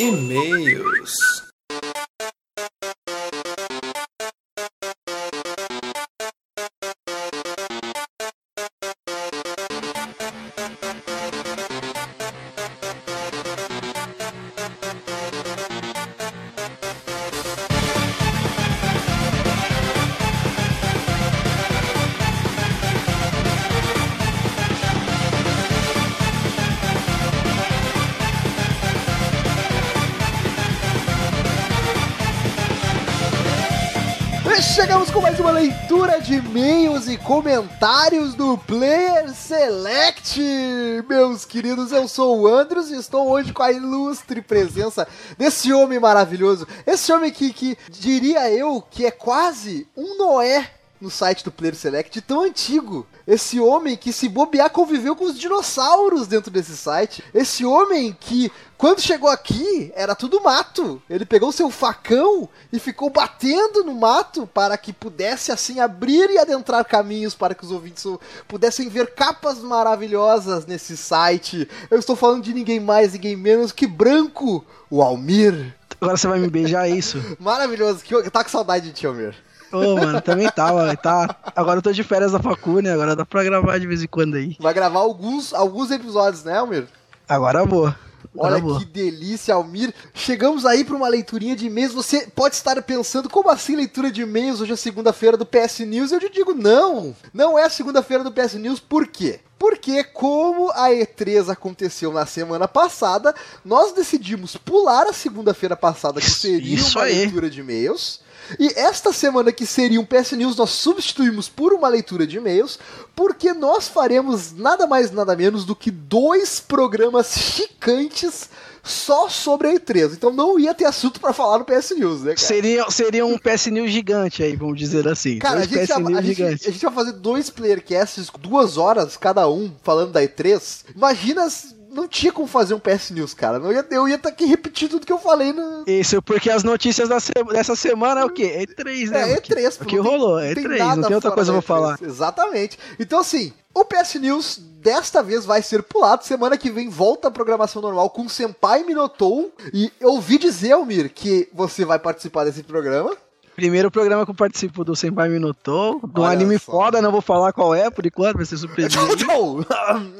E-mails. Comentários do Player Select. Meus queridos, eu sou o Andros e estou hoje com a ilustre presença desse homem maravilhoso. Esse homem que, que diria eu que é quase um Noé no site do Player Select, tão antigo. Esse homem que, se bobear, conviveu com os dinossauros dentro desse site. Esse homem que, quando chegou aqui, era tudo mato. Ele pegou seu facão e ficou batendo no mato para que pudesse, assim, abrir e adentrar caminhos para que os ouvintes pudessem ver capas maravilhosas nesse site. Eu estou falando de ninguém mais, ninguém menos que Branco, o Almir. Agora você vai me beijar, é isso? Maravilhoso. Que, tá com saudade de ti, Almir. Ô, oh, mano, também tava. Tá, agora eu tô de férias da facu, né? Agora dá pra gravar de vez em quando aí. Vai gravar alguns, alguns episódios, né, Almir? Agora vou. Olha que delícia, Almir. Chegamos aí para uma leiturinha de e-mails. Você pode estar pensando, como assim leitura de e-mails? Hoje é segunda-feira do PS News. Eu te digo, não. Não é segunda-feira do PS News. Por quê? Porque, como a E3 aconteceu na semana passada, nós decidimos pular a segunda-feira passada, que seria Isso uma aí. leitura de e-mails e esta semana, que seria um PS News, nós substituímos por uma leitura de e-mails, porque nós faremos nada mais nada menos do que dois programas chicantes só sobre a E3. Então não ia ter assunto para falar no PS News, né, cara? Seria, seria um PS News gigante aí, vamos dizer assim. Cara, a gente, já, a, gente, a gente, vai fazer dois playercasts, duas horas cada um, falando da E3. Imagina não tinha como fazer um PS News, cara. Eu ia, eu ia estar tá aqui repetindo tudo que eu falei. No... Isso, porque as notícias da se... dessa semana é o quê? É E3, né? É E3. O que rolou, é E3, não tem outra coisa pra falar. Exatamente. Então, assim, o PS News desta vez vai ser pulado. Semana que vem volta a programação normal com Senpai Minotou. E eu ouvi dizer, Almir, que você vai participar desse programa. Primeiro programa que eu participo do Senpai Minotou, do Olha anime só. foda, não vou falar qual é por enquanto, vai ser surpreendente. Tchau,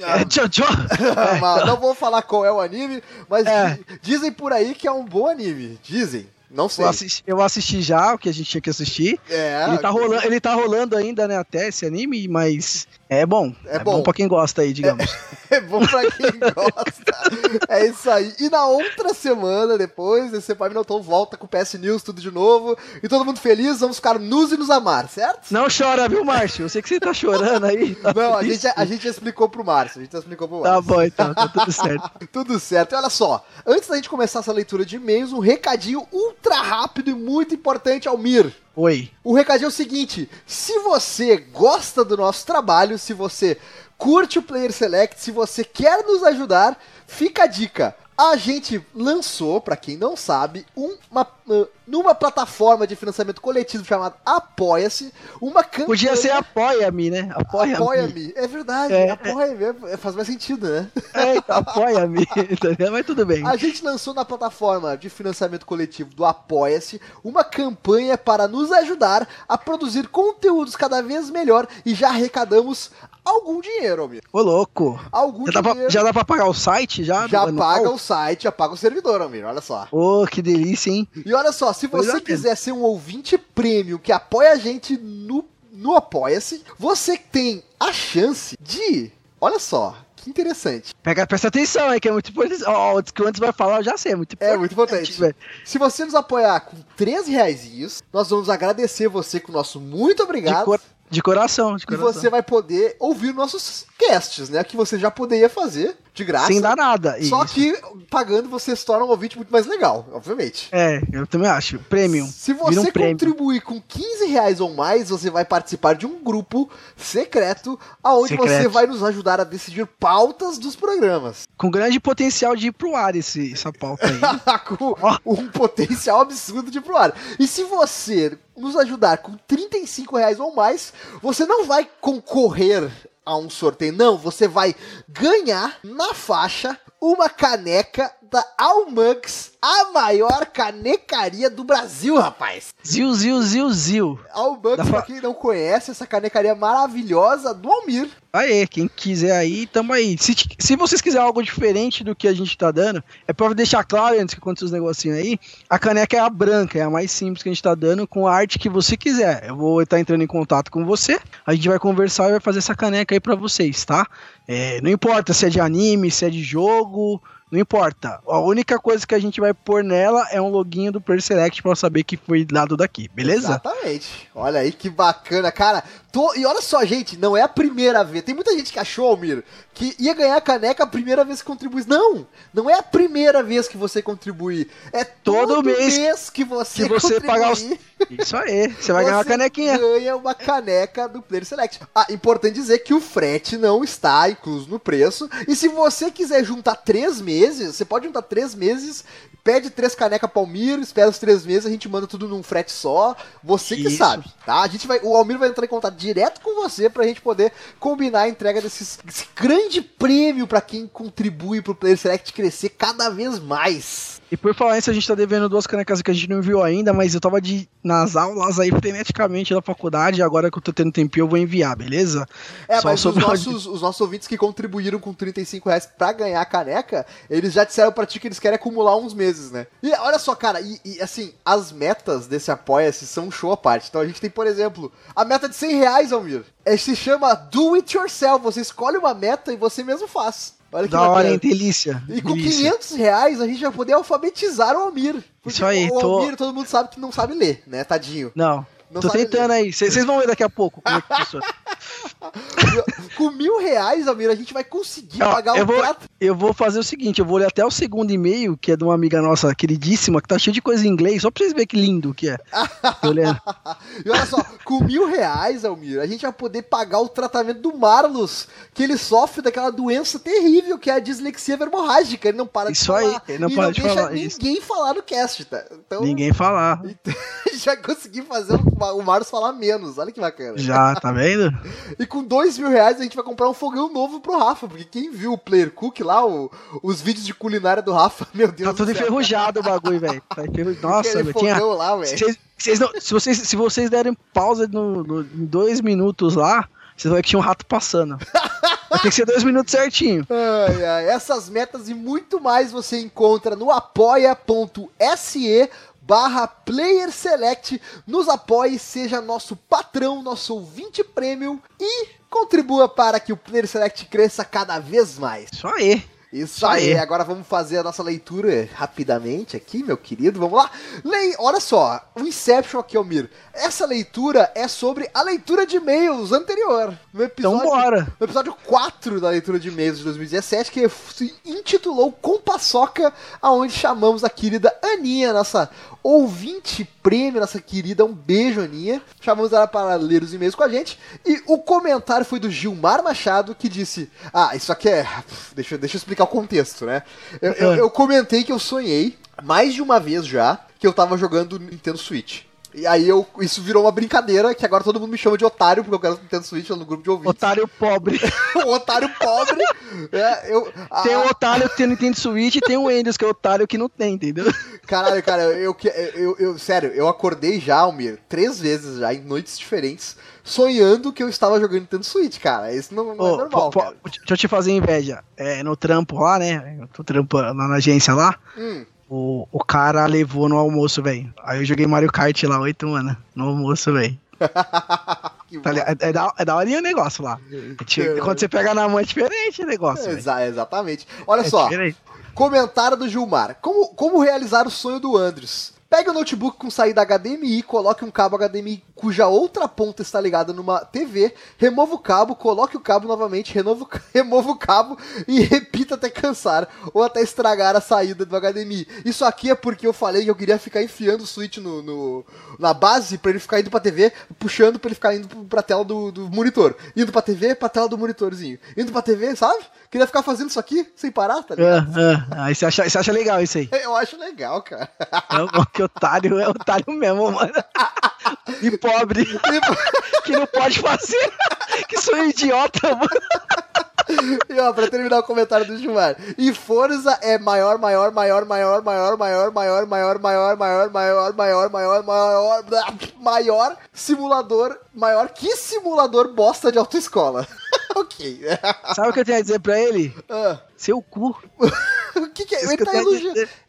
é, tchau, tchau. É, não vou falar qual é o anime, mas é. dizem por aí que é um bom anime, dizem. Não sei. Eu assisti, eu assisti, já o que a gente tinha que assistir. É. Ele tá, rolando, ele tá rolando ainda, né, até esse anime, mas é bom. É, é bom. bom pra quem gosta aí, digamos. É, é bom pra quem gosta. é isso aí. E na outra semana, depois, esse Pai Minotauro volta com o PS News, tudo de novo. E todo mundo feliz, vamos ficar nus e nos amar, certo? Não chora, viu, Márcio? Eu sei que você tá chorando aí. Tá Não, a gente, a gente explicou pro Márcio. A gente explicou pro tá Márcio. Tá bom, então. Tá tudo certo. tudo certo. E olha só, antes da gente começar essa leitura de e-mails, um recadinho ultra rápido e muito importante, Almir. Oi. O recadinho é o seguinte: se você gosta do nosso trabalho, se você curte o Player Select, se você quer nos ajudar, fica a dica. A gente lançou, para quem não sabe, uma, uh, numa plataforma de financiamento coletivo chamada Apoia-se, uma campanha... Podia ser Apoia-me, né? Apoia-me. Apoia-me, é verdade, é, apoia-me, é, faz mais sentido, né? É, então, apoia-me, mas tudo bem. A gente lançou na plataforma de financiamento coletivo do Apoia-se uma campanha para nos ajudar a produzir conteúdos cada vez melhor e já arrecadamos algum dinheiro, amigo. Ô, louco. Algum já dinheiro. Dá pra, já dá pra pagar o site? Já, já paga o site, já paga o servidor, amigo. Olha só. Ô, que delícia, hein? E olha só, se você é. quiser ser um ouvinte prêmio que apoia a gente no, no Apoia-se, você tem a chance de. Olha só, que interessante. Pega, presta atenção aí, que é muito importante. Ó, oh, o que antes vai falar, eu já sei, é muito importante. É muito importante. Se você nos apoiar com 13 reais, nós vamos agradecer você com o nosso muito obrigado. De, cor de coração, de coração. E você vai poder ouvir nossos casts, né? Que você já poderia fazer de graça. Sem dar nada. Só Isso. que pagando você se torna um ouvinte muito mais legal, obviamente. É, eu também acho. Premium. Se você um contribuir com 15 reais ou mais, você vai participar de um grupo secreto aonde secreto. você vai nos ajudar a decidir pautas dos programas. Com grande potencial de ir pro ar esse, essa pauta aí. com oh. um potencial absurdo de ir pro ar. E se você nos ajudar com 35 reais ou mais, você não vai concorrer a um sorteio. Não, você vai ganhar na faixa uma caneca da Almux, a maior canecaria do Brasil, rapaz. Zil, zil, zil, zil. Almux, da pra quem não conhece, essa canecaria maravilhosa do Almir. Aê, quem quiser aí, tamo aí. Se, se vocês quiserem algo diferente do que a gente tá dando, é pra deixar claro, antes que aconteça os negocinhos aí, a caneca é a branca, é a mais simples que a gente tá dando, com a arte que você quiser. Eu vou estar entrando em contato com você, a gente vai conversar e vai fazer essa caneca aí pra vocês, tá? É, não importa se é de anime, se é de jogo, não importa. A única coisa que a gente vai pôr nela é um login do Player Select pra saber que foi dado daqui, beleza? Exatamente. Olha aí que bacana, cara. Tô... E olha só, gente, não é a primeira vez. Tem muita gente que achou, Almir, que ia ganhar a caneca a primeira vez que contribui. Não! Não é a primeira vez que você contribui. É todo, todo mês, mês, que você, que você pagar os... Isso aí, você vai você ganhar uma canequinha. ganha uma caneca do Player Select. Ah, importante dizer que o frete não está incluso no preço. E se você quiser juntar três meses meses, você pode juntar três meses, pede três canecas Palmiro, espera os três meses, a gente manda tudo num frete só. Você que Isso. sabe, tá? A gente vai, o Almir vai entrar em contato direto com você pra gente poder combinar a entrega desses, desse grande prêmio para quem contribui pro Player Select crescer cada vez mais. E por falar isso, a gente tá devendo duas canecas que a gente não enviou ainda, mas eu tava de, nas aulas aí freneticamente da faculdade, e agora que eu tô tendo tempinho eu vou enviar, beleza? É, Só mas os nossos, os nossos ouvintes que contribuíram com 35 reais pra ganhar a caneca, eles já disseram pra ti que eles querem acumular uns meses, né? E olha só, cara, e, e assim, as metas desse Apoia-se são show à parte. Então a gente tem, por exemplo, a meta de 100 reais, Almir. É, se chama Do It Yourself. Você escolhe uma meta e você mesmo faz. Olha que da bacana. hora, hein? Delícia. E com delícia. 500 reais a gente vai poder alfabetizar o Almir. Isso aí, o Almir, todo mundo sabe que não sabe ler, né, tadinho. Não. Não Tô tentando ler. aí. Vocês vão ver daqui a pouco como é que funciona. Com mil reais, Almir, a gente vai conseguir pagar o vou, prato. Eu vou fazer o seguinte: eu vou ler até o segundo e-mail, que é de uma amiga nossa queridíssima, que tá cheio de coisa em inglês, só pra vocês verem que lindo que é. E olha só, com mil reais, Almir, a gente vai poder pagar o tratamento do Marlos, que ele sofre daquela doença terrível que é a dislexia verborrágica. Ele não para isso de falar. Isso aí, ele não para não de falar. Ninguém isso. falar no cast, tá? Então, ninguém falar. Então, vai conseguir fazer o Marlos falar menos. Olha que bacana. Já, tá vendo? e com dois mil reais a gente vai comprar um fogão novo pro Rafa, porque quem viu o Player Cook lá, o, os vídeos de culinária do Rafa, meu Deus Tá tudo enferrujado o bagulho, velho. Tá enferrujado. Nossa, velho. Tinha... lá, velho. Se, vocês, se vocês derem pausa no, no, em dois minutos lá, vocês vão ver que tinha um rato passando. Ter que ser dois minutos certinho. Ai, ai, essas metas e muito mais você encontra no apoia.se barra Player Select. Nos apoie, seja nosso patrão, nosso ouvinte premium e contribua para que o Player Select cresça cada vez mais. Isso aí. Isso aí. aí. agora vamos fazer a nossa leitura rapidamente aqui, meu querido. Vamos lá. Lei, olha só, o Inception aqui, Almir. Essa leitura é sobre a leitura de e-mails anterior. No episódio, então bora. No episódio 4 da leitura de e-mails de 2017, que se intitulou Compaçoca, aonde chamamos a querida Aninha, nossa ouvinte prêmio, nossa querida. Um beijo, Aninha. Chamamos ela para ler os e-mails com a gente. E o comentário foi do Gilmar Machado, que disse: Ah, isso aqui é. Deixa, deixa eu explicar o contexto, né? Eu, eu, eu comentei que eu sonhei mais de uma vez já que eu tava jogando Nintendo Switch. E aí eu, isso virou uma brincadeira, que agora todo mundo me chama de otário, porque eu quero Nintendo Switch no grupo de ouvintes. Otário pobre. o otário pobre. é, eu, a... Tem o otário que tem Nintendo Switch e tem o Windows, que é otário que não tem, entendeu? Caralho, cara, eu, eu, eu, eu, sério, eu acordei já, Almir, três vezes já, em noites diferentes, sonhando que eu estava jogando Nintendo Switch, cara. Isso não, não oh, é normal. Pô, pô, deixa eu te fazer inveja. É, no trampo lá, né? Eu tô trampando lá na agência lá. Hum. O, o cara levou no almoço, velho. Aí eu joguei Mario Kart lá, oito anos, no almoço, velho. tá é, é, da, é da horinha o negócio lá. É, quando você pega na mão é diferente o negócio. Exa exatamente. Olha é só. Diferente. Comentário do Gilmar. Como, como realizar o sonho do Andres? Pegue o notebook com saída HDMI, coloque um cabo HDMI cuja outra ponta está ligada numa TV, remova o cabo, coloque o cabo novamente, renova, remova o cabo e repita até cansar ou até estragar a saída do HDMI. Isso aqui é porque eu falei que eu queria ficar enfiando o switch no, no na base para ele ficar indo pra TV, puxando para ele ficar indo pra tela do, do monitor. Indo pra TV, pra tela do monitorzinho. Indo pra TV, sabe? Queria ficar fazendo isso aqui sem parar, tá ligado? Uh, uh, aí você acha, você acha legal isso aí? Eu acho legal, cara. É, que otário é otário mesmo, mano. E pobre. que não pode fazer. Que sou idiota, mano. E ó, pra terminar o comentário do Gilmar. E Forza é maior, maior, maior, maior, maior, maior, maior, maior, maior, maior, maior, maior, maior, maior, maior simulador, maior que simulador bosta de autoescola. ok. Sabe o que eu tenho a dizer pra ele? Ah, Seu cu. o que, que é? Tá,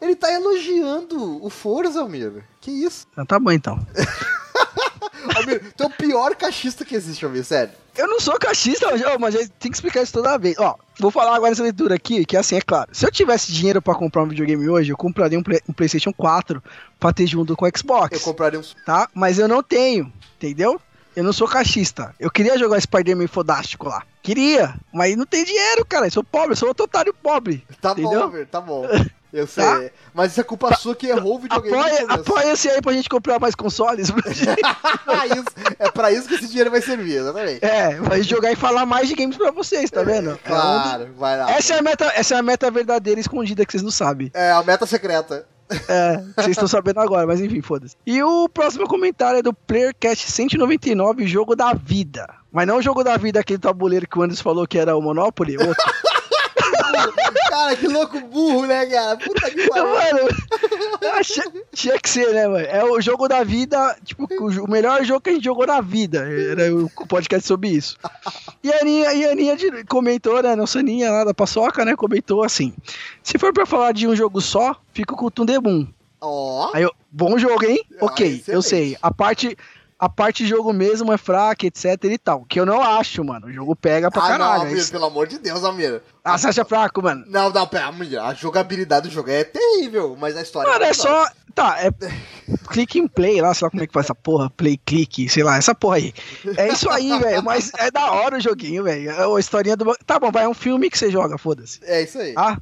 ele tá elogiando o Forza, Almir. Que isso? Então, tá bom então. Almir, tu é o pior cachista que existe, Almir, sério. Eu não sou cachista, mas, tem que explicar isso toda vez. Ó, vou falar agora nessa leitura aqui, que assim, é claro. Se eu tivesse dinheiro pra comprar um videogame hoje, eu compraria um, Play- um PlayStation 4 pra ter junto com o Xbox. Eu compraria um. tá? Mas eu não tenho, entendeu? Eu não sou cachista. Eu queria jogar Spider-Man fodástico lá. Queria, mas não tem dinheiro, cara. Eu sou pobre, eu sou outro otário pobre. Tá bom, Entendeu? Almir, tá bom. Eu sei. Tá? Mas isso é culpa sua que errou o videogame. Apoia, apoia-se aí pra gente comprar mais consoles. Ah, isso- é pra isso que esse dinheiro vai servir, exatamente. é, vai jogar e falar mais de games pra vocês, tá vendo? Claro, vai lá. Essa é, a meta, essa é a meta verdadeira escondida que vocês não sabem. É a meta secreta. É, vocês estão sabendo agora, mas enfim, foda-se. E o próximo comentário é do PlayerCast 199, jogo da vida. Mas não o jogo da vida, aquele tabuleiro que o Anderson falou que era o Monopoly, outro. Cara, que louco burro, né, cara? Puta que pariu. Mano, tinha, tinha que ser, né, mano? É o jogo da vida, tipo, o, melhor jogo que a gente jogou na vida. Era o podcast sobre isso. E a Aninha, e a Aninha comentou, né, nossa Aninha lá da Paçoca, né, comentou assim: se for pra falar de um jogo só, fico com o Tundebum. Ó, Aí eu, bom jogo, hein? Ah, ok, eu excelente. sei. A parte. A parte jogo mesmo é fraca, etc e tal. Que eu não acho, mano. O jogo pega pra ah, não, caralho. Almir, Isso- pelo amor de Deus, Almir. Ah, você acha fraco, mano? Não, não, pera, Almir, a jogabilidade do jogo é terrível, mas a história Mano, é não. só. Tá, é. Click and play lá, sei lá como é que faz essa porra. Play, clique, sei lá, essa porra aí. É isso aí, velho. Mas é da hora o joguinho, velho. É a historinha do. Tá bom, vai, é um filme que você joga, foda-se. É isso aí. Ah.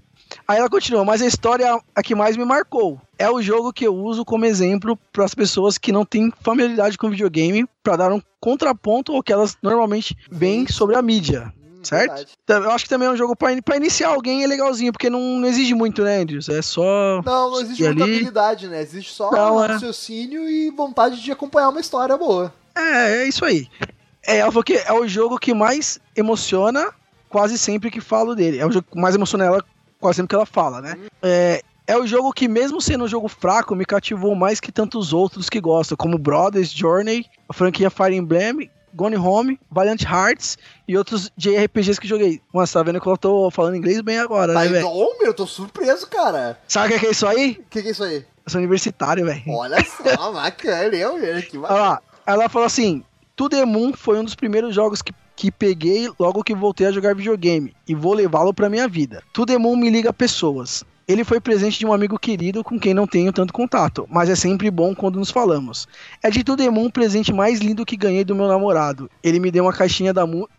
Aí ela continua, mas a história a que mais me marcou é o jogo que eu uso como exemplo para as pessoas que não têm familiaridade com videogame, para dar um contraponto ao que elas normalmente veem sobre a mídia. Hum, certo? verdade. Eu acho que também é um jogo pra, in- iniciar alguém é legalzinho, porque não, não exige muito, né, Andrews? É só. Não, não existe E ali- muita habilidade, né? Existe só Não, é. raciocínio e vontade de acompanhar uma história boa. É, é isso aí. É, ela falou que é o jogo que mais emociona quase sempre que falo dele. É o jogo que mais emociona ela quase sempre que ela fala, né? É, é o jogo que, mesmo sendo um jogo fraco, me cativou mais que tantos outros que gostam, como Brothers, Journey, a franquia Fire Emblem, Gone Home, Valiant Hearts e outros JRPGs que joguei. Você tá vendo que eu tô falando inglês bem agora, Tá né, velho? meu, eu tô surpreso, cara. Sabe o que é que é isso aí? O que, que é isso aí? Eu sou universitário, velho. Olha só, bacana, eu, meu, que Olha bacana. lá, ela falou assim: To The Moon foi um dos primeiros jogos que, que peguei logo que voltei a jogar videogame e vou levá-lo pra minha vida. Moon me liga pessoas. Ele foi presente de um amigo querido com quem não tenho tanto contato, mas é sempre bom quando nos falamos. É de Moon o presente mais lindo que ganhei do meu namorado. Ele me deu uma caixinha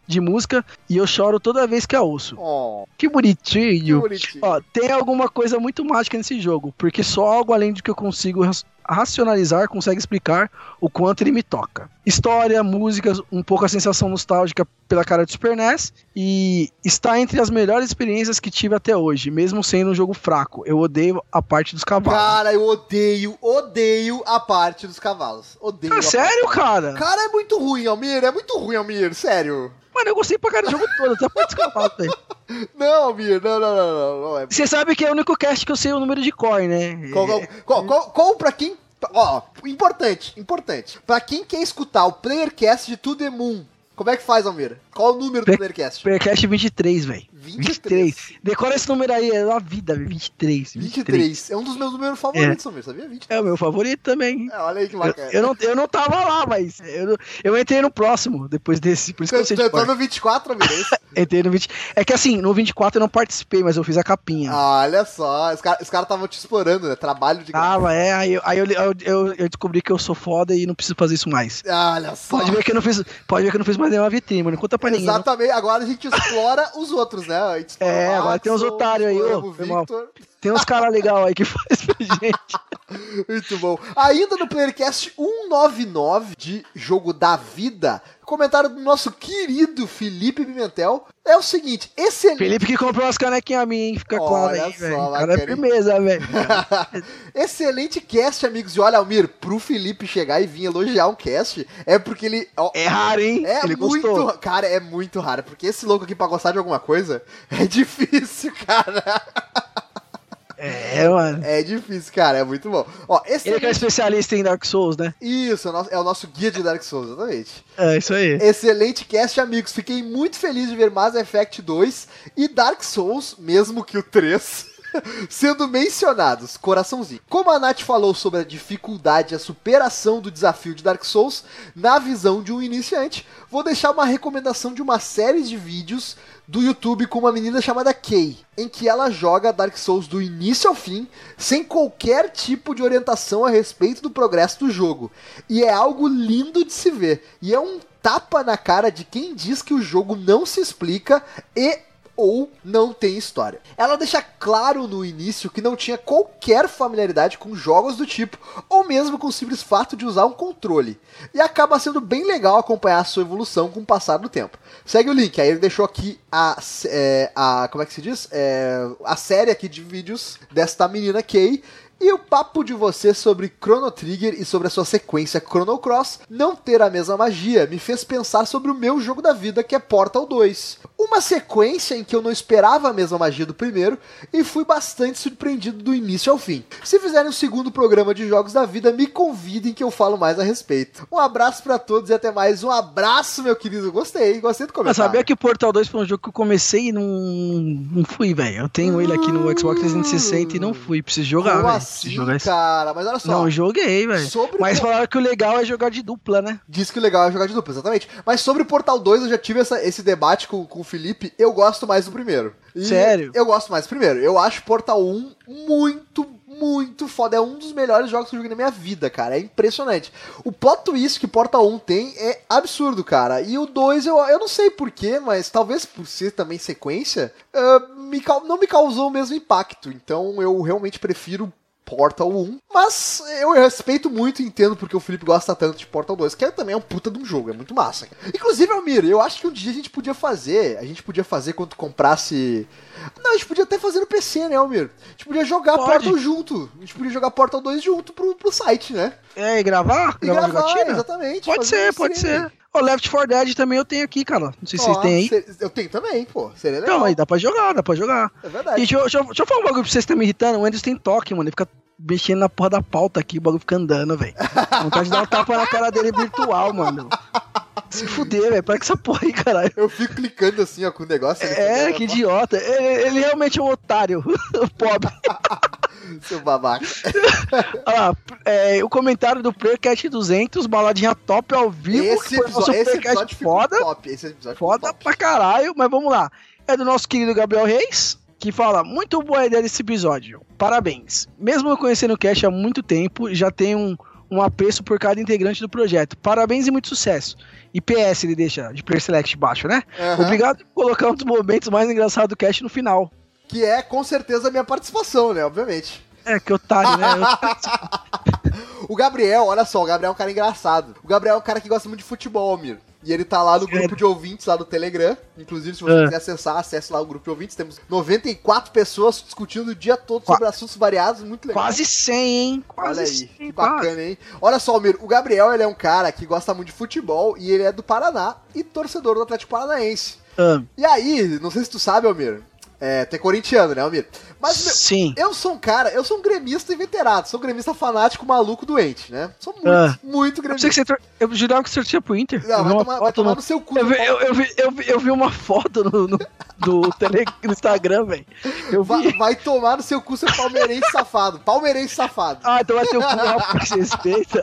de música e eu choro toda vez que a ouço. Oh, Que que bonitinho! bonitinho. Ó, tem alguma coisa muito mágica nesse jogo, porque só algo além do que eu consigo racionalizar consegue explicar o quanto ele me toca. História, músicas, um pouco a sensação nostálgica pela cara de Super NES e está entre as melhores experiências que tive até hoje, mesmo sendo um jogo fraco. Eu odeio a parte dos cavalos. Cara, eu odeio, odeio a parte dos cavalos. Odeio. Ah, a sério, parte. cara? Cara, é muito ruim, Almir. É muito ruim, Almir. Sério. Mano, eu gostei pra cara do jogo todo, até parte dos cavalos, velho. Não, Almir. Não, não, não, não. É... Você sabe que é o único cast que eu sei o número de core, né? Qual, qual, qual, qual, pra quem... Ó, importante, importante. Pra quem quer escutar o Playercast de To The Moon, como é que faz, Almir? Qual o número do Play- Playercast? Supercast 23, velho. 23. Decora esse número aí, é a vida, velho. 23, 23. 23. É um dos meus números favoritos, Almir, sabia? 23. É o meu favorito também. É, olha aí que Eu, bacana. eu não, eu não tava lá, mas eu, não- eu entrei no próximo, depois desse, por isso que eu sei entrou cor. no 24, Almir? é? Entrei no 20. É que assim, no 24 eu não participei, mas eu fiz a capinha. Ah, olha só. Os caras estavam te explorando, né? Trabalho de. Tava, é, aí, eu- aí eu, eu, eu, eu descobri que eu sou foda e não preciso fazer isso mais. Olha só. Pode ver que eu não fiz, pode ver que eu não fiz mais nenhuma vitrine, mano. Não conta pra ninguém. não. Exatamente, agora a gente explora os outros, né? É, o agora tem uns otários aí, ô. Tem uns caras legais aí que faz pra gente. Muito bom. Ainda no Playercast 199 de Jogo da Vida, comentário do nosso querido Felipe Pimentel é o seguinte: excelente. Felipe que comprou umas canequinhas a mim, hein? Fica claro aí, velho. Cara é firmeza, velho. excelente cast, amigos. E olha, Almir, pro Felipe chegar e vir elogiar um cast, é porque ele. ó, É raro, hein? É Ele muito, gostou. cara, é muito raro, porque esse louco aqui pra gostar de alguma coisa é difícil, cara. É, mano. É difícil, cara, é muito bom. Ó, esse Ele que é especialista em Dark Souls, né? Isso, é o nosso- é o nosso guia de Dark Souls, exatamente. É, isso aí. Excelente cast, amigos. Fiquei muito feliz de ver Mass Effect 2 e Dark Souls, mesmo que o 3, sendo mencionados. Coraçãozinho. Como a Nath falou sobre a dificuldade e a superação do desafio de Dark Souls na visão de um iniciante, vou deixar uma recomendação de uma série de vídeos do YouTube com uma menina chamada Kay, em que ela joga Dark Souls do início ao fim, sem qualquer tipo de orientação a respeito do progresso do jogo. E é algo lindo de se ver. E é um tapa na cara de quem diz que o jogo não se explica e ou não tem história. Ela deixa claro no início que não tinha qualquer familiaridade com jogos do tipo, ou mesmo com o simples fato de usar um controle. E acaba sendo bem legal acompanhar a sua evolução com o passar do tempo. Segue o link, aí ele deixou aqui a, é, a como é que se diz? É, a série aqui de vídeos desta menina Kay. E o papo de você sobre Chrono Trigger e sobre a sua sequência Chrono Cross não ter a mesma magia me fez pensar sobre o meu jogo da vida que é Portal 2. Uma sequência em que eu não esperava a mesma magia do primeiro e fui bastante surpreendido do início ao fim. Se fizerem um segundo programa de jogos da vida, me convidem que eu falo mais a respeito. Um abraço pra todos e até mais. Um abraço, meu querido. Gostei, gostei do comentário. sabia que o Portal 2 foi um jogo que eu comecei e não, não fui, velho. Eu tenho ele aqui no Xbox 360 e não fui. Preciso jogar, velho. Assim, jogar isso. cara? Mas olha só. Não, joguei, velho. Sobre Mas falaram que o legal é jogar de dupla, né? Diz que o legal é jogar de dupla, exatamente. Mas sobre o Portal 2, eu já tive essa- esse debate com, com o Felipe. Eu gosto mais do primeiro. E Sério? Eu gosto mais do primeiro. Eu acho Portal 1 muito, muito foda. É um dos melhores jogos que eu joguei na minha vida, cara. É impressionante. O plot twist que Portal 1 tem é absurdo, cara. E o 2, eu, eu não sei porquê, mas talvez por ser também sequência, ah, me não me causou o mesmo impacto. Então eu realmente prefiro Portal 1. Mas eu respeito muito e entendo porque o Felipe gosta tanto de Portal 2, que é também um puta de um jogo, é muito massa. Inclusive, Almir, eu acho que um dia a gente podia fazer, a gente podia fazer quando comprasse... Não, a gente podia até fazer no PC, né, Almir? A gente podia jogar Pode. Portal junto. A gente podia jogar Portal 2 junto pro, pro site, né? É, e gravar? E gravar, gravar, exatamente. Pode ser, pode ser. O Left 4 Dead também eu tenho aqui, cara. Não sei se Ó, vocês têm aí. Eu tenho também, pô. Seria legal. Então, aí dá pra jogar, dá pra jogar. É E verdade. deixa eu, deixa, eu, deixa eu falar um bagulho pra vocês que tá me irritando. O Andrews tem toque, mano. Ele fica mexendo na porra da pauta aqui, o bagulho fica andando, velho. Vontade de dar um tapa na cara dele virtual, mano. Se fuder, velho. Para que essa porra aí, caralho. Eu fico clicando assim, ó, com o negócio. É, que idiota. Ele, ele realmente é um otário. Pobre. Seu babaca. Olha lá, é, o comentário do Playercast 200, baladinha top ao vivo. Esse episódio, esse episódio foda. top. Esse episódio Foda top. pra caralho, mas vamos lá. É do nosso querido Gabriel Reis, que fala: Muito boa ideia desse episódio. Parabéns. Mesmo eu conhecendo o Cash há muito tempo, já tenho um, um apreço por cada integrante do projeto. Parabéns e muito sucesso. E PS ele deixa de Player Select baixo, né? Aham. Obrigado por colocar um dos momentos mais engraçados do Cash no final. Que é com certeza a minha participação, né? Obviamente. É, que otário, né? O Gabriel, olha só, o Gabriel é um cara engraçado. O Gabriel é um cara que gosta muito de futebol, Mir. E ele tá lá no grupo de ouvintes lá do Telegram. Inclusive, se você Ah. quiser acessar, acesse lá o grupo de ouvintes. Temos 94 pessoas discutindo o dia todo sobre assuntos variados. Muito legal. Quase 100, hein? Quase Olha aí, 100, que quase. bacana, hein? Olha só, Almir, o Gabriel, ele é um cara que gosta muito de futebol e ele é do Paraná e torcedor do Atlético Paranaense. Ah, E aí, não sei se tu sabe, Almir, é, tu é corintiano, né, Almir? Mas, meu, sim. eu sou um cara, eu sou um gremista inveterado, sou um gremista fanático, maluco, doente, né? Sou muito, Ah. muito Eu, gremista. que você eu jurava que você torcia pro Inter. Não, eu vi vai uma tomar, vai foto tomar no... no seu cu. Eu vi, Paulo. eu, eu vi, eu, vi, eu vi uma foto no, no, do tele, no Instagram, velho. Eu vi. Vai, vai tomar no seu cu, seu palmeirense safado. Palmeirense safado. Ah, então vai ter o cu se respeita.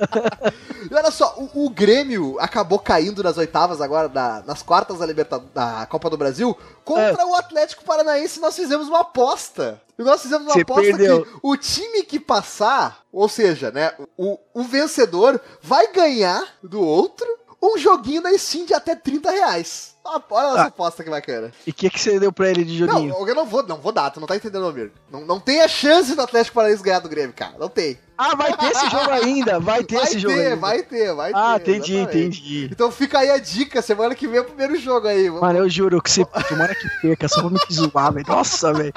E olha só, o, o Grêmio acabou caindo nas oitavas agora, da- nas quartas da, Liberta, da Copa do Brasil, contra É. o Atlético Paranaense. Nós fizemos uma aposta. E nós fizemos uma Você aposta perdeu. que o time que passar, ou seja, né, o, o vencedor vai ganhar do outro um joguinho na Steam de até 30 reais. Olha essa aposta que bacana. E o que, que você deu pra ele de joguinho? Não, eu não vou, não vou dar, tu não tá entendendo, Almir. Não, não tem a chance do Atlético Paranaense ganhar do Grêmio, cara. Não tem. Ah, vai ter esse jogo ainda, vai ter Vai esse jogo ter, ainda. vai ter, vai ter. Ah, entendi, exatamente. entendi. Então fica aí a dica, semana que vem é o primeiro jogo aí. Vamos- Mano, eu juro que você tomara que perca, só pra me zoar, velho. Nossa, velho.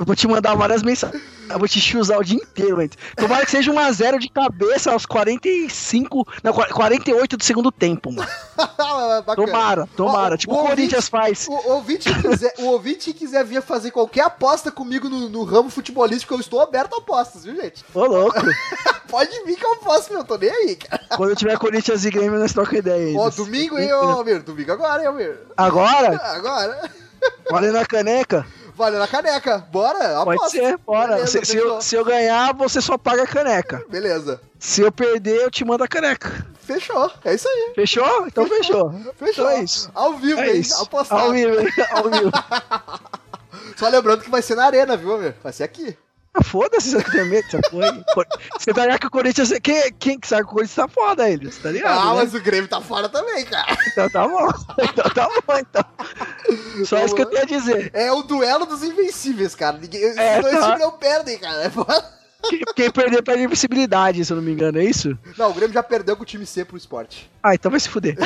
Eu vou te mandar várias mensagens. Eu vou te chuzar o dia inteiro, velho. Tomara que seja 1x0 de cabeça aos 45. Não, 48 do segundo tempo, mano. Bacana. Tomara, tomara. Ó, tipo o o Corinthians faz. O ouvinte, que quiser, o ouvinte quiser vir fazer qualquer aposta comigo no, no ramo futebolístico, eu estou aberto a apostas, viu, gente? Ô, louco. Pode vir que eu posso, meu, tô nem aí, cara. Quando eu tiver Corinthians e Grêmio, nós trocamos ideia aí. Ó, domingo, hein, ô, Almir? Domingo agora, hein, Almir? Agora? Agora. Valendo a caneca? Valendo a caneca. Bora, Pode aposta. ser, bora. Beleza, se, se eu, se eu ganhar, você só paga a caneca. Beleza. Se eu perder, eu te mando a caneca. Fechou. É isso aí. Fechou? Então fechou. Fechou. Então é isso. Ao vivo, É hein? isso. Apostado. Ao vivo, hein? ao vivo. Só lembrando que vai ser na arena, viu, Almir? Vai ser aqui. Ah, foda-se, você tem medo dessa porra aí. Co- Você tá ligado que o Corinthians. Quem, quem que sabe que o Corinthians tá foda, ele? Você tá ligado? ah, né? mas o Grêmio tá fora também, cara. Então tá bom. Então tá bom, então. Só isso que eu tenho a dizer. É o duelo dos invencíveis, cara. Ninguém, É, esses dois tá. times não perdem, cara. É foda. Quem, quem perder perde invisibilidade, se eu não me engano, é isso? Não, o Grêmio já perdeu com o time C pro esporte. Ah, então vai se fuder.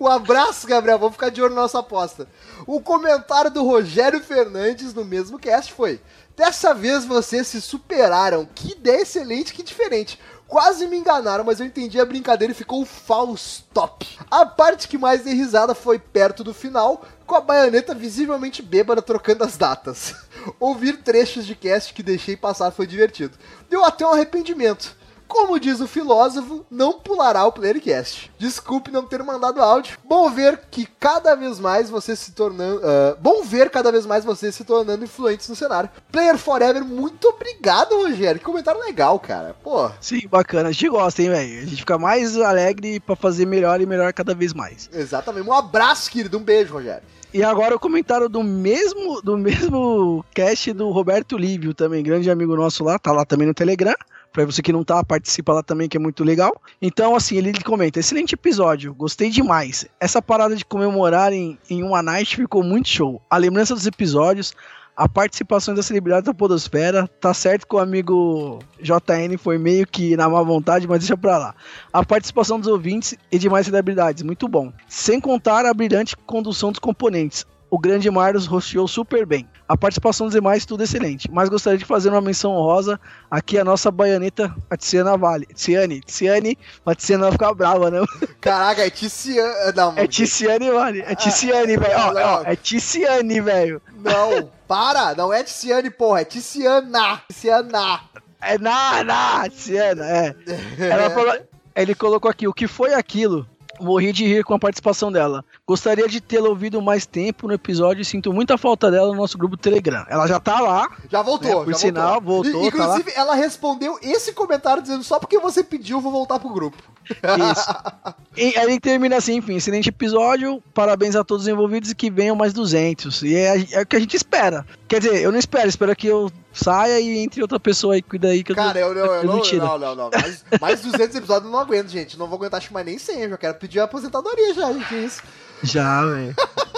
Um abraço, Gabriel. Vamos ficar de olho na nossa aposta. O comentário do Rogério Fernandes no mesmo cast foi: Dessa vez vocês se superaram. Que ideia excelente, que diferente. Quase me enganaram, mas eu entendi a brincadeira e ficou Faustop. A parte que mais dei risada foi perto do final, com a baioneta visivelmente bêbada trocando as datas. Ouvir trechos de cast que deixei passar foi divertido. Deu até um arrependimento. Como diz o filósofo, não pulará o Playercast. Desculpe não ter mandado áudio. Bom ver que cada vez mais você se tornando. ah, bom ver cada vez mais você se tornando influentes no cenário. Player Forever, muito obrigado, Rogério. Que comentário legal, cara. Pô, Sim, bacana. A gente gosta, hein, velho? A gente fica mais alegre pra fazer melhor e melhor cada vez mais. exatamente. Um abraço, querido. Um beijo, Rogério. E agora o comentário do mesmo do mesmo cast do Roberto Lívio também, grande amigo nosso lá, tá lá também no Telegram. Pra você que não tá, participa lá também, que é muito legal. Então, assim, ele comenta: excelente episódio, gostei demais. Essa parada de comemorar em, em uma night ficou muito show. A lembrança dos episódios, a participação das celebridades da Podosfera. Tá certo que o amigo JN foi meio que na má vontade, mas deixa pra lá. A participação dos ouvintes e demais celebridades, muito bom. Sem contar a brilhante condução dos componentes. O grande Marlos rosteou super bem. A participação dos demais, tudo excelente. Mas gostaria de fazer uma menção honrosa aqui a nossa baianeta, a Tiziana Vale. Tiziane, Tiziane, a Tiziana vai ficar brava, né? Caraca, é Ticiano. Não, É Tiziane, Vale. É Tiziane, velho. Ó, ó, É Tiziane, velho. não. Para, não é Ticiane, porra. É Ticiana. Ticiana. É na, na, Tiziana, é. Ela falou, ele colocou aqui, o que foi aquilo? Morri de rir com a participação dela. Gostaria de tê-la ouvido mais tempo no episódio e sinto muita falta dela no nosso grupo Telegram. Ela já tá lá, Já voltou, É, por já sinal, voltou, I- tá. Inclusive, ela respondeu esse comentário dizendo só porque você pediu, vou voltar pro grupo. Isso. E aí termina assim, enfim, excelente episódio, parabéns a todos os envolvidos e que venham mais 200. E é, é o que a gente espera. Quer dizer, eu não espero, espero que eu saia e entre outra pessoa aí cuida aí que Cara, eu, tô, eu, eu, não, mentira. não, não, não. Mais, mais 200 episódios eu não aguento, gente. Não vou aguentar mais nem 100. Eu já quero pedir a aposentadoria já, gente. Isso. Já, velho.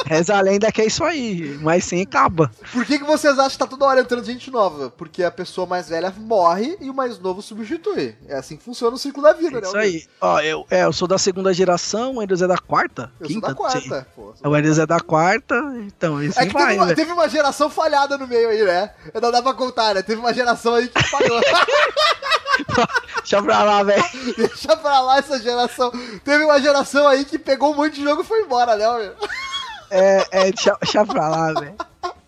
Reza a lenda que é isso aí, mas sem acaba. Por que, que vocês acham que tá toda hora entrando gente nova? Porque a pessoa mais velha morre e o mais novo substitui. É assim que funciona o ciclo da vida, É né? isso aí. Ó, eu, é, eu sou da segunda geração, o Andrews é da quarta? Eu quinta? sou da quarta. Pô, O Andrews é da quarta, então isso É que vai, teve uma, teve uma geração falhada no meio aí, né? Não dá pra contar, né? Teve uma geração aí que falhou. Deixa pra lá, velho. Deixa pra lá essa geração. Teve uma geração aí que pegou um monte de jogo e foi embora, né, meu? É, é, deixa, deixa pra lá, velho.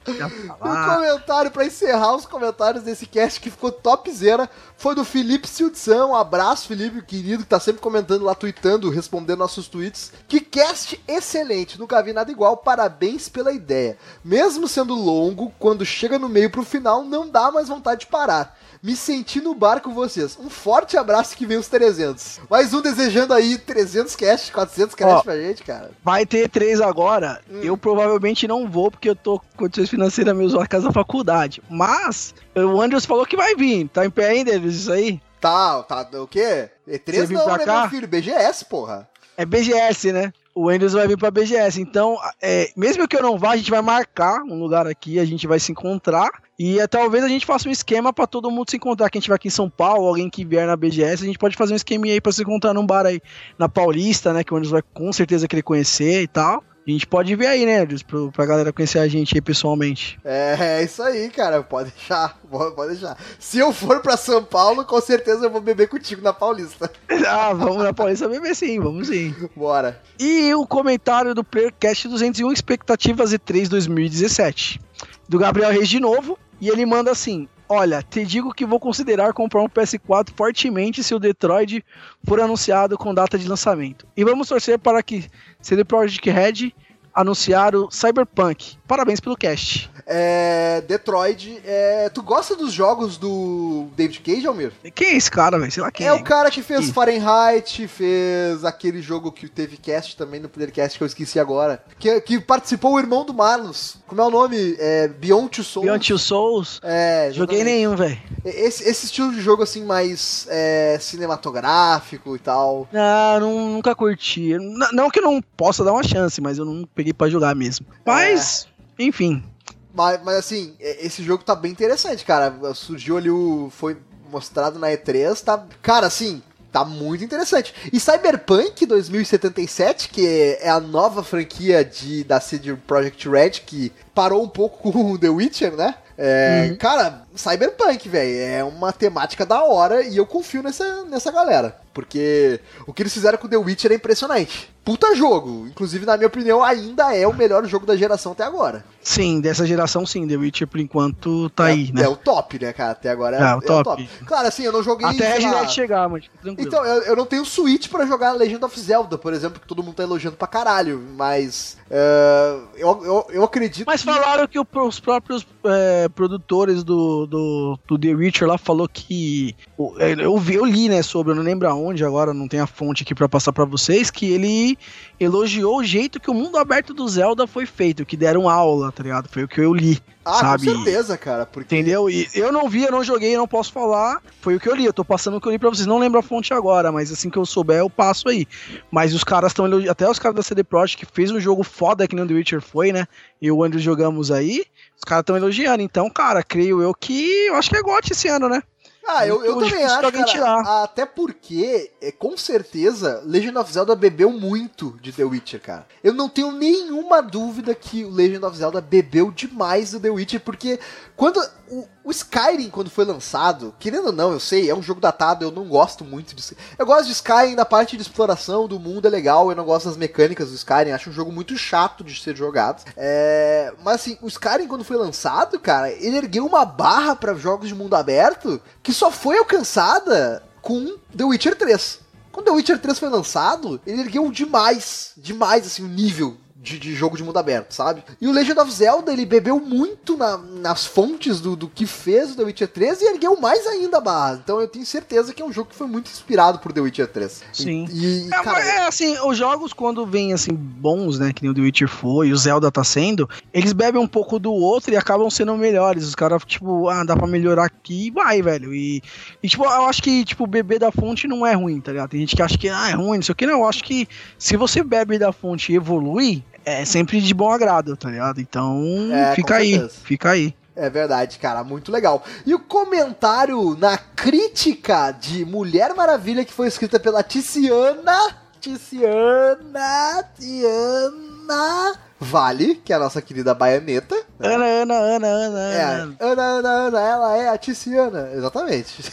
Um comentário pra encerrar os comentários desse cast que ficou topzera foi do Felipe Siltzão. Um abraço, Felipe, querido, que tá sempre comentando lá, tweetando, respondendo nossos tweets. Que cast excelente, nunca vi nada igual. Parabéns pela ideia. Mesmo sendo longo, quando chega no meio pro final, não dá mais vontade de parar. Me senti no bar com vocês. Um forte abraço que vem os 300. Mais um desejando aí 300 cast, 400 cast Ó. pra gente, cara. Vai ter três agora. Hum. Eu provavelmente não vou, porque eu tô com condições financeiras meus na casa da faculdade. Mas o Andrews falou que vai vir. Tá em pé ainda, isso aí? Tá, tá, o quê? Você E3 vir não, pra né, cá? meu filho? BGS, porra. É BGS, né? o Andrews vai vir pra BGS. Então, é, mesmo que eu não vá, a gente vai marcar um lugar aqui, a gente vai se encontrar. E é, talvez a gente faça um esquema para todo mundo se encontrar. Quem estiver aqui em São Paulo, alguém que vier na BGS, a gente pode fazer um esqueminha aí pra se encontrar num bar aí na Paulista, né? Que o Andrews vai com certeza querer conhecer e tal. A gente pode ver aí, né, Andrews, pro, pra galera conhecer a gente aí pessoalmente. É, é isso aí, cara. Pode deixar, pode deixar. Se eu for pra São Paulo, com certeza eu vou beber contigo na Paulista. ah, vamos na Paulista beber sim, vamos sim. Bora. E o comentário do Playercast 201, expectativas E3 2017. Do Gabriel Reis de novo. E ele manda assim: Olha, te digo que vou considerar comprar um PS4 fortemente se o Detroit for anunciado com data de lançamento. E vamos torcer para que CD Projekt Red anunciar o Cyberpunk. Parabéns pelo cast. É, Detroit, é, tu gosta dos jogos do David Cage, Almir? Quem é esse cara, velho? Sei lá quem é. É o cara que fez Fahrenheit, fez aquele jogo que teve cast também no Playercast que eu esqueci agora. Que, que participou o irmão do Marlos. Como é o nome? É Beyond Two Souls. Beyond Two Souls? É. Joguei nenhum, velho. Esse, esse estilo de jogo assim mais é, cinematográfico e tal. Ah, não, nunca curti. Não, não que eu não possa dar uma chance, mas eu não peguei para jogar mesmo. Mas, é. Enfim, mas, mas assim, esse jogo tá bem interessante, cara. Surgiu ali o. Foi mostrado na E3, tá. Cara, assim, tá muito interessante. E Cyberpunk 2077, que é a nova franquia de, da CD Projekt Red, que parou um pouco com The Witcher, né? É, uhum. Cara, Cyberpunk, velho, é uma temática da hora e eu confio nessa, nessa galera. Porque o que eles fizeram com The Witcher é impressionante. Puta jogo. Inclusive, na minha opinião, ainda é o melhor jogo da geração até agora. Sim, dessa geração sim. The Witcher, por enquanto, tá é, aí, né? É o top, né, cara? Até agora é, é, o, top. é o, top. Claro, assim, eu não joguei. Até Red Dead chegar, mas tranquilo. Então, eu, eu não tenho Switch para jogar Legend of Zelda, por exemplo, que todo mundo tá elogiando pra caralho. Mas. Uh, eu, eu, eu acredito. Mas falaram que os próprios é, produtores do, do, do, The Witcher lá falou que. Eu, vi, eu li, né, sobre, eu não lembro aonde agora, não tem a fonte aqui para passar para vocês, que ele elogiou o jeito que o mundo aberto do Zelda foi feito, que deram aula, tá ligado? Foi o que eu li. Ah, sabe? com certeza, cara. Porque... Entendeu? E eu não vi, eu não joguei, eu não posso falar. Foi o que eu li, eu tô passando o que eu li pra vocês. Não lembro a fonte agora, mas assim que eu souber, eu passo aí. Mas os caras estão elogiando, até os caras da CD Projekt, que fez um jogo foda que nem o The Witcher foi, né? E o Andrew jogamos aí, os caras estão elogiando. Então, cara, creio eu que eu acho que é GOT esse ano, né? Ah, eu, eu também acho, cara, tirar. até porque, é, com certeza, Legend of Zelda bebeu muito de The Witcher, cara. Eu não tenho nenhuma dúvida que o Legend of Zelda bebeu demais do The Witcher, porque quando o, o, Skyrim, quando foi lançado, querendo ou não, eu sei, é um jogo datado, eu não gosto muito de Eu gosto de Skyrim da parte de exploração do mundo, é legal, eu não gosto das mecânicas do Skyrim, acho um jogo muito chato de ser jogado. É, mas assim, o Skyrim, quando foi lançado, cara, ele ergueu uma barra para jogos de mundo aberto que só foi alcançada com The Witcher 3. Quando The Witcher 3 foi lançado, ele ergueu demais, demais, assim, o nível de, de, jogo de mundo aberto, sabe? E o Legend of Zelda, ele bebeu muito na, nas fontes do, do que fez o The Witcher 3 e ergueu mais ainda a barra. Então eu tenho certeza que é um jogo que foi muito inspirado por The Witcher 3. Sim. E, e é, cara, é, assim, os jogos quando vêm assim bons, né, que nem o The Witcher foi e o Zelda tá sendo, eles bebem um pouco do outro e acabam sendo melhores. Os caras, tipo, ah, dá pra melhorar aqui e vai, velho. E, e, tipo, eu acho que, tipo, beber da fonte não é ruim, tá ligado? Tem gente que acha que, ah, é ruim, não sei o que. Não, eu acho que se você bebe da fonte e evolui, é sempre de bom agrado, tá ligado? Então, é, fica aí, fica aí. É verdade, cara, muito legal. E o comentário na crítica de Mulher Maravilha que foi escrita pela Ticiana, Ticiana, Tiana Vale, que é a nossa querida baianeta. Né? Ana, Ana, Ana, Ana. É, Ana, Ana, Ana, ela é a Ticiana, exatamente.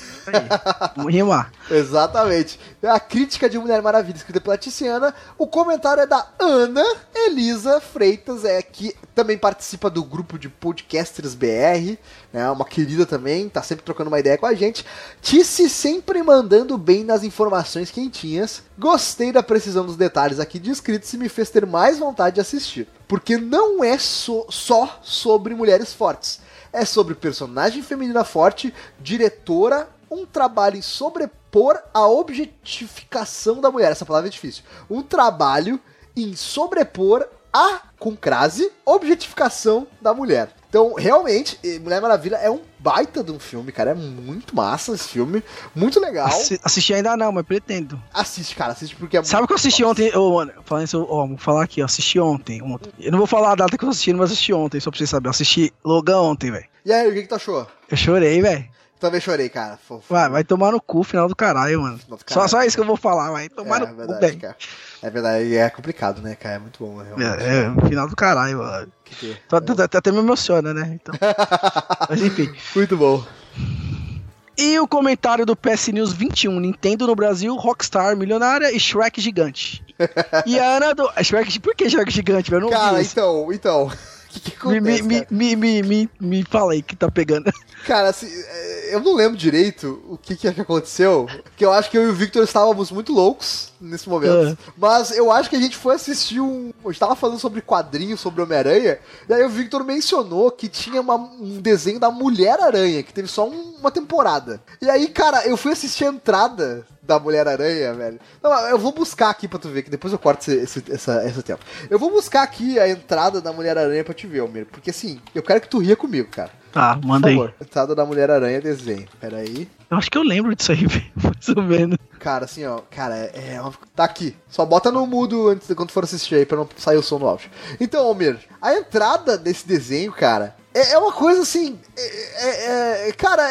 Rimar. exatamente. A crítica de Mulher Maravilha, escrita pela Ticiana. O comentário é da Ana Elisa Freitas, é que também participa do grupo de podcasters BR, né? Uma querida também, tá sempre trocando uma ideia com a gente. Tice sempre mandando bem nas informações quentinhas. Gostei da precisão dos detalhes aqui descritos e me fez ter mais vontade de assistir. Porque não é so, só sobre mulheres fortes. É sobre personagem feminina forte, diretora, um trabalho em sobrepor a objetificação da mulher. Essa palavra é difícil. Um trabalho em sobrepor a, com crase, objetificação da mulher. Então, realmente, Mulher Maravilha é um baita de um filme, cara. É muito massa esse filme. Muito legal. Assi assisti ainda não, mas pretendo. Assiste, cara. Assiste porque é Sabe o que eu assisti ontem? Oh, mano, falando isso, oh, vou falar aqui, eu assisti ontem, ontem. Eu não vou falar a data que eu assisti, mas assisti ontem, só pra vocês saberem. Eu assisti Logan ontem, velho. E aí, o que, que tu achou? Eu chorei, velho. Também chorei, cara. Fofo. Vai, vai tomar no cu, final do caralho, mano. Do caralho. Só, só isso que eu vou falar, vai tomar é, no verdade, cu, velho. É verdade, é complicado, né, cara? É muito bom, realmente. É, é final do caralho, mano. Que que é? Até, até me emociona, né? Então. Mas enfim. Muito bom. E o comentário do PS News 21, Nintendo no Brasil, Rockstar milionária e Shrek gigante. e a Ana do. Shrek, por que Shrek gigante? Não Cara, então, então. que, que acontece, me, me, me, me, me, me fala aí que tá pegando. Cara, assim, é, eu não lembro direito o que, que aconteceu. Que eu acho que eu e o Victor estávamos muito loucos nesse momento. É. Mas eu acho que a gente foi assistir um. Eu estava falando sobre quadrinhos, sobre Homem-Aranha. E aí o Victor mencionou que tinha uma, um desenho da Mulher-Aranha, que teve só um, uma temporada. E aí, cara, eu fui assistir a entrada da Mulher-Aranha, velho. Não, eu vou buscar aqui pra tu ver, que depois eu corto esse, esse, essa, esse tempo. Eu vou buscar aqui a entrada da Mulher-Aranha pra te ver, Almir. Porque assim, eu quero que tu ria comigo, cara. Tá, manda Por favor. aí. Entrada da Mulher-Aranha desenho. Pera aí. Eu acho que eu lembro disso aí, mais ou menos. Cara, assim, ó. Cara, é, é Tá aqui. Só bota no mudo antes de quando for assistir aí, pra não sair o som no áudio. Então, Almir, a entrada desse desenho, cara, é, é uma coisa assim. É, é, é cara,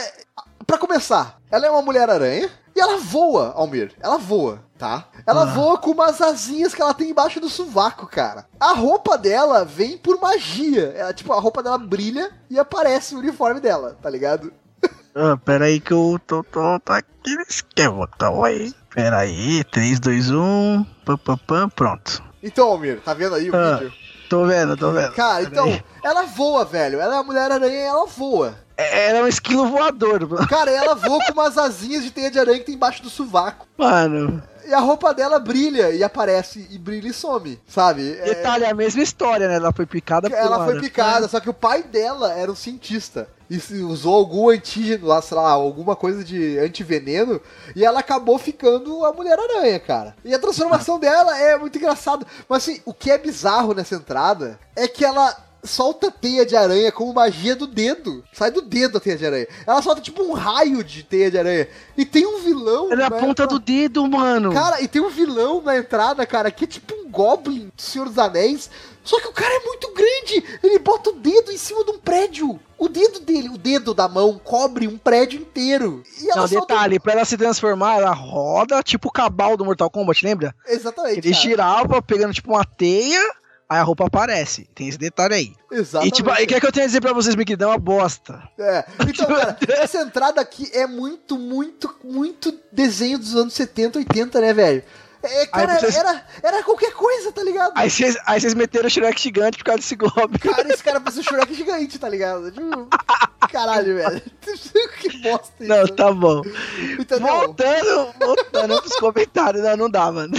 pra começar, ela é uma Mulher-Aranha. E ela voa, Almir. Ela voa, tá? Ela ah. voa com umas asinhas que ela tem embaixo do sovaco, cara. A roupa dela vem por magia. Ela, tipo, a roupa dela brilha e aparece o uniforme dela, tá ligado? Ah, pera aí que eu tô, tô, tô aqui no esquema. Então aí. Pera aí. 3, 2, 1. Pam, pam, pam. Pronto. Então, Almir, tá vendo aí o ah, vídeo? Tô vendo, tô vendo. Cara, então, ela voa, velho. Ela é a Mulher-Aranha e ela voa. Era é, é um esquilo voador. Cara, ela voa com umas asinhas de teia de aranha que tem embaixo do sovaco. Mano. E a roupa dela brilha e aparece e brilha e some, sabe? Detalhe, é a mesma história, né? Ela foi picada por Ela foi picada, só que o pai dela era um cientista. E usou algum antígeno lá, sei lá, alguma coisa de antiveneno. E ela acabou ficando a Mulher-Aranha, cara. E a transformação dela é muito engraçada. Mas assim, o que é bizarro nessa entrada é que ela solta teia de aranha como magia do dedo. Sai do dedo a teia de aranha. Ela solta tipo um raio de teia de aranha. E tem um vilão. Ela é a ponta do dedo, mano. Cara, e tem um vilão na entrada, cara, que é tipo um Goblin do Senhor dos Anéis. Só que o cara é muito grande. Ele bota o dedo em cima de um prédio. O dedo dele, o dedo da mão, cobre um prédio inteiro. E ela Não, detalhe, pra ela se transformar, ela roda tipo o cabal do Mortal Kombat, lembra? Exatamente. Ele cara. girava pegando tipo uma teia aí a roupa aparece. Tem esse detalhe aí. Exatamente. E tipo, o que é que eu tenho a dizer pra vocês, Mickey? Dá uma bosta. É. Então, cara, essa entrada aqui é muito, muito, muito desenho dos anos 70, 80, né, velho? É, cara, vocês... era, era qualquer coisa, tá ligado? Aí vocês, aí vocês meteram o Shrek gigante por causa desse golpe. Cara, esse cara fez o Shrek gigante, tá ligado? Tipo, caralho, velho. que bosta isso. Não, tá bom. Entendeu? Voltando, voltando pros comentários. Não, não dá, mano.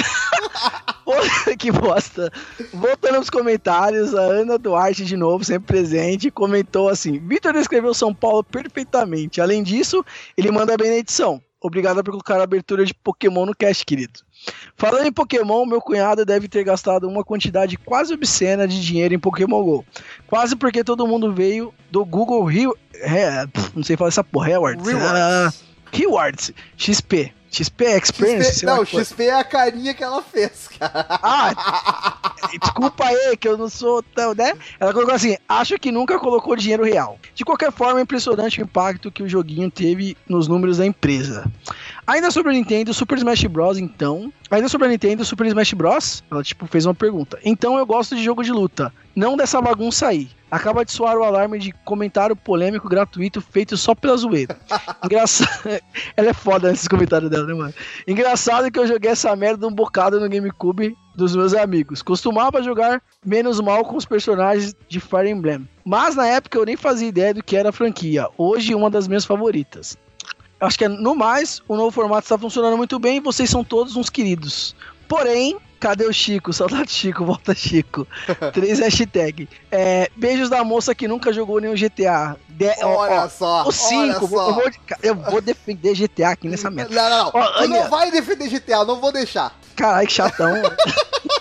que bosta. Voltando pros comentários, a Ana Duarte, de novo, sempre presente, comentou assim: Vitor descreveu São Paulo perfeitamente. Além disso, ele manda bem na edição. Obrigado por colocar a abertura de Pokémon no cast, querido. Falando em Pokémon, meu cunhado deve ter gastado uma quantidade quase obscena de dinheiro em Pokémon GO. Quase porque todo mundo veio do Google Rio. É, não sei falar essa porra, Rewards. Rewards. Rewards. XP. XP Experience? XP, não, XP é a carinha que ela fez, cara. Ah, desculpa aí que eu não sou tão, né? Ela colocou assim, acho que nunca colocou dinheiro real. De qualquer forma, é impressionante o impacto que o joguinho teve nos números da empresa. Ainda sobre a Nintendo, Super Smash Bros, então... Ainda sobre a Nintendo, Super Smash Bros, ela, tipo, fez uma pergunta. Então eu gosto de jogo de luta, não dessa bagunça aí acaba de soar o alarme de comentário polêmico gratuito feito só pela zoeira. Engraçado. Ela é foda nesses comentários dela, né, mano? Engraçado que eu joguei essa merda um bocado no GameCube dos meus amigos. Costumava jogar menos mal com os personagens de Fire Emblem. Mas na época eu nem fazia ideia do que era a franquia. Hoje, uma das minhas favoritas. Acho que é, no mais, o novo formato está funcionando muito bem e vocês são todos uns queridos. Porém, Cadê o Chico? Saudade Chico, volta Chico. Três hashtag. É, beijos da moça que nunca jogou nenhum GTA. De, olha ó, só. O 5. Eu, vou, eu vou defender GTA aqui nessa merda. Não, não, não. Ó, não vai defender GTA, não vou deixar. Caralho, que chatão.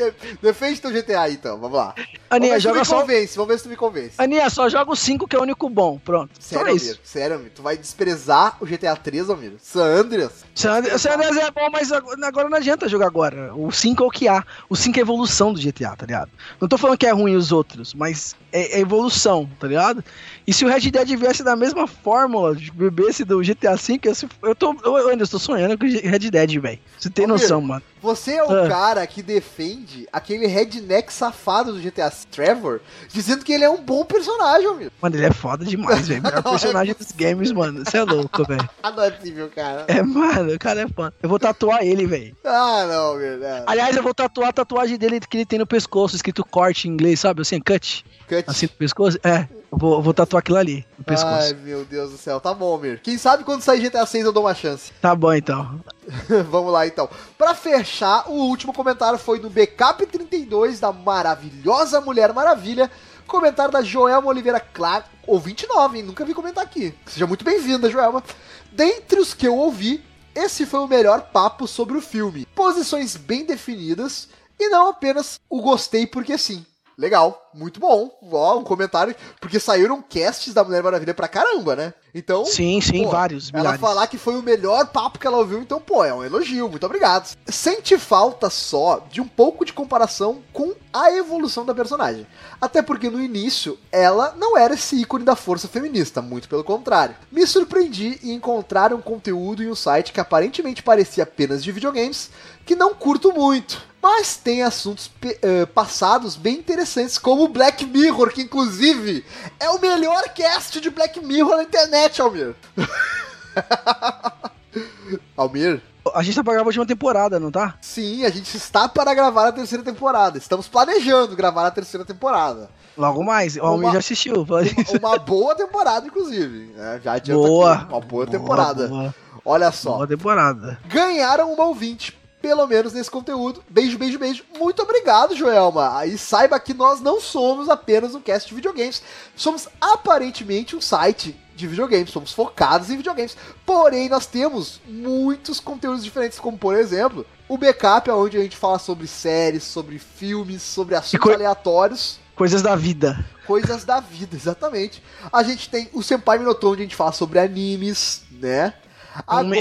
Defende teu GTA aí, então, vamos lá. Aninha, vamos ver joga se tu me só. convence, vamos ver se tu me convence. Aninha, só joga o 5 que é o único bom. Pronto. Sério, só isso. Sério, Almir, tu vai desprezar o GTA 3, Almir? San Andreas? San Andreas San Andreas é bom, mas agora não adianta jogar agora. O 5 é o que há. O 5 é a evolução do GTA, tá ligado? Não tô falando que é ruim os outros, mas é, é evolução, tá ligado? E se o Red Dead viesse da mesma fórmula, bebesse do GTA V, eu, eu tô. Eu ainda estou sonhando com o Red Dead, velho. Você tem noção, mano. Você é o Ah. cara que defende aquele redneck safado do GTA Trevor, dizendo que ele é um bom personagem, Almir. Mano, ele é foda demais, velho. Melhor é personagem dos games, mano. Você é louco, velho. Não é possível, cara. É, mano, o cara é foda. Eu vou tatuar ele, velho. Ah, não, Almir. não. Aliás, eu vou tatuar a tatuagem dele que ele tem no pescoço, escrito corte em inglês, sabe? Assim, cut. Cut. Assim no pescoço. É, vou, vou tatuar aquilo ali no pescoço. Ai, meu Deus do céu. Tá bom, Almir. Quem sabe quando sair GTA 6 eu dou uma chance. Tá bom, então. Vamos lá então. Pra fechar, o último comentário foi do Backup 32 da maravilhosa Mulher Maravilha. Comentário da Joelma Oliveira Clark, ouvinte nova, hein? Nunca vi comentar aqui. Seja muito bem-vinda, Joelma. Dentre os que eu ouvi, esse foi o melhor papo sobre o filme. Posições bem definidas e não apenas o gostei porque sim. Legal, muito bom. Ó, um comentário, porque saíram casts da Mulher Maravilha pra caramba, né? Então, Sim, sim, Pô, vários. ela milhares. falar que foi o melhor papo que ela ouviu, então, pô, é um elogio, muito obrigado. Sente falta só de um pouco de comparação com a evolução da personagem. Até porque no início ela não era esse ícone da força feminista, muito pelo contrário. Me surpreendi em encontrar um conteúdo em um site que aparentemente parecia apenas de videogames, que não curto muito. Mas tem assuntos eh, passados bem interessantes, como Black Mirror, que inclusive é o melhor cast de Black Mirror na internet, Almir. Almir? A gente tá pra gravar a última temporada, não tá? Sim, a gente está para gravar a terceira temporada. Estamos planejando gravar a terceira temporada. Logo mais. O Almir Uma- já assistiu. isso. Uma boa temporada, inclusive. né? Já adianta Boa. aqui, uma boa temporada. Boa, Olha só. boa temporada. ganharam uma ouvinte, pelo menos nesse conteúdo. Beijo, beijo, beijo. Muito obrigado, Joelma. E saiba que nós não somos apenas um cast de videogames. Somos aparentemente um site de videogames. Somos focados em videogames. Porém, nós temos muitos conteúdos diferentes, como por exemplo, o backup, onde a gente fala sobre séries, sobre filmes, sobre assuntos coi- aleatórios. Coisas da vida. Coisas da vida, exatamente. A gente tem o Senpai Minotauro, onde a gente fala sobre animes, né?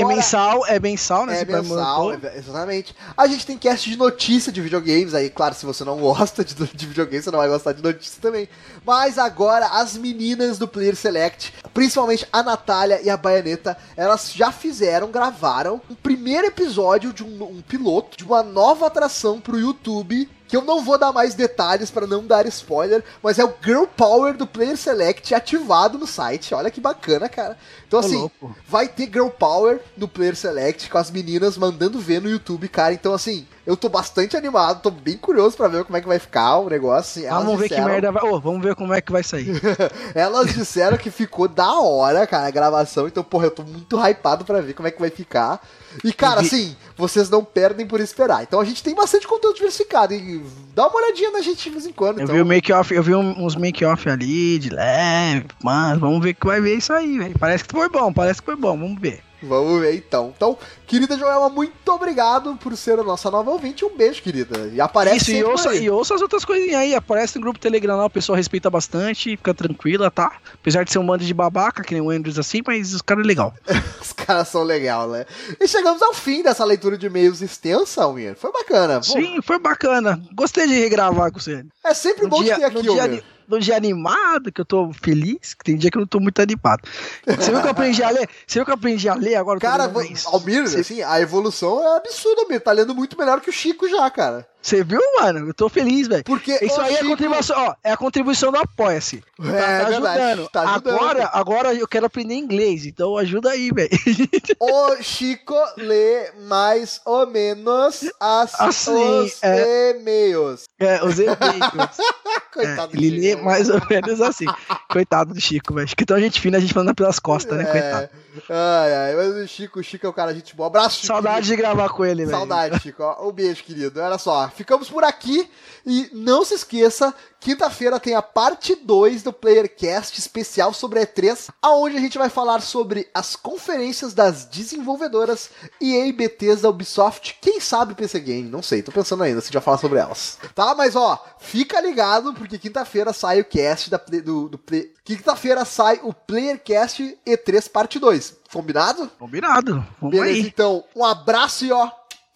É mensal, é mensal, né? É mensal, é- exatamente. A gente tem cast de notícia de videogames, aí, claro, se você não gosta de, de videogames, você não vai gostar de notícia também. Mas agora, as meninas do Player Select, principalmente a Natália e a Baianeta, elas já fizeram, gravaram um primeiro episódio de um, um piloto de uma nova atração pro YouTube. Que eu não vou dar mais detalhes para não dar spoiler, mas é o Girl Power do Player Select ativado no site. Olha que bacana, cara. Então, Ô, assim, louco. vai ter Girl Power no Player Select com as meninas mandando ver no YouTube, cara. Então, assim, eu tô bastante animado, tô bem curioso pra ver como é que vai ficar o negócio. Assim, elas Vamos ver que disseram- merda vai. Ô, vamos ver como é que vai sair. Elas disseram que ficou da hora, cara, a gravação. Então, porra, eu tô muito hypado pra ver como é que vai ficar. E, cara, vi- assim, vocês não perdem por esperar. Então, a gente tem bastante conteúdo diversificado. E dá uma olhadinha na gente de vez em quando. Eu então. vi o make-off, eu vi uns make-off ali, de leve, mano, vamos ver que vai ver isso aí, velho. Parece que foi bom, parece que foi bom, vamos ver. Vamos ver então. Então, querida Joelma, muito obrigado por ser a nossa nova ouvinte. Um beijo, querida. E aparece isso, e ouça, e ouça as outras coisinhas aí, aparece no grupo Telegram lá, o pessoal respeita bastante, fica tranquila, tá? Apesar de ser um bando de babaca, que nem o Andrews assim, mas os caras é legal. Os caras são legal, né? E chegamos ao fim dessa leitura de e-mails extensa, Almir. Foi bacana. Pô, Sim, foi bacana. Gostei de regravar com você. É sempre No bom dia, te ter aqui, Almir. No dia animado, que eu tô feliz, que tem dia que eu não tô muito animado. Você viu que eu aprendi a ler? Você viu que eu aprendi a ler agora? Cara. Almir, Você- assim, a evolução é absurda, Almir. Tá lendo muito melhor que o Chico já, cara. Você viu, mano? Eu tô feliz, velho. Porque Isso aí é a Chico- contribuição, ó, é a contribuição do Apoia-se. É, Tá, tá verdade, ajudando. tá ajudando. Agora, agora eu quero aprender inglês, então ajuda aí, velho. O Chico lê mais ou menos as, Assim, os é. e-mails. É, os e-mails. Coitado É, ele do lê Chico. mais ou menos assim. Coitado do Chico, velho. Acho que então a gente fina, a gente manda pelas costas, né? Coitado. É. Ai, ai, mas o Chico, o Chico é o cara, gente boa. Abraço, Chico. Saudade de gravar com ele, velho. Saudade, Chico. Um beijo, querido. Olha só, ficamos por aqui e não se esqueça, quinta-feira tem a parte 2 do Playercast especial sobre a E3, aonde a gente vai falar sobre as conferências das desenvolvedoras e EIBTs da Ubisoft, quem sabe PC Game, não sei, tô pensando ainda se vai falar sobre elas. Tá, mas ó, fica ligado porque quinta-feira sai o cast da, do, do play... Quinta-feira sai o Playercast E3 parte 2. Combinado? Combinado. Vamos Beleza, aí. então, um abraço e ó,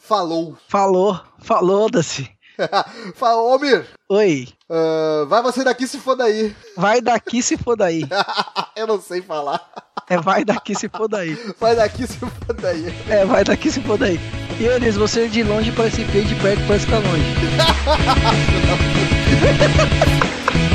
falou. Falou, falou, Daci. Falou, Mir. Oi. Uh, vai você daqui se for daí. Vai daqui se for daí. Eu não sei falar. É vai daqui se for daí. Vai daqui se for daí. É, vai daqui se for daí. E eles, você de longe parece feio, de perto parece que tá longe.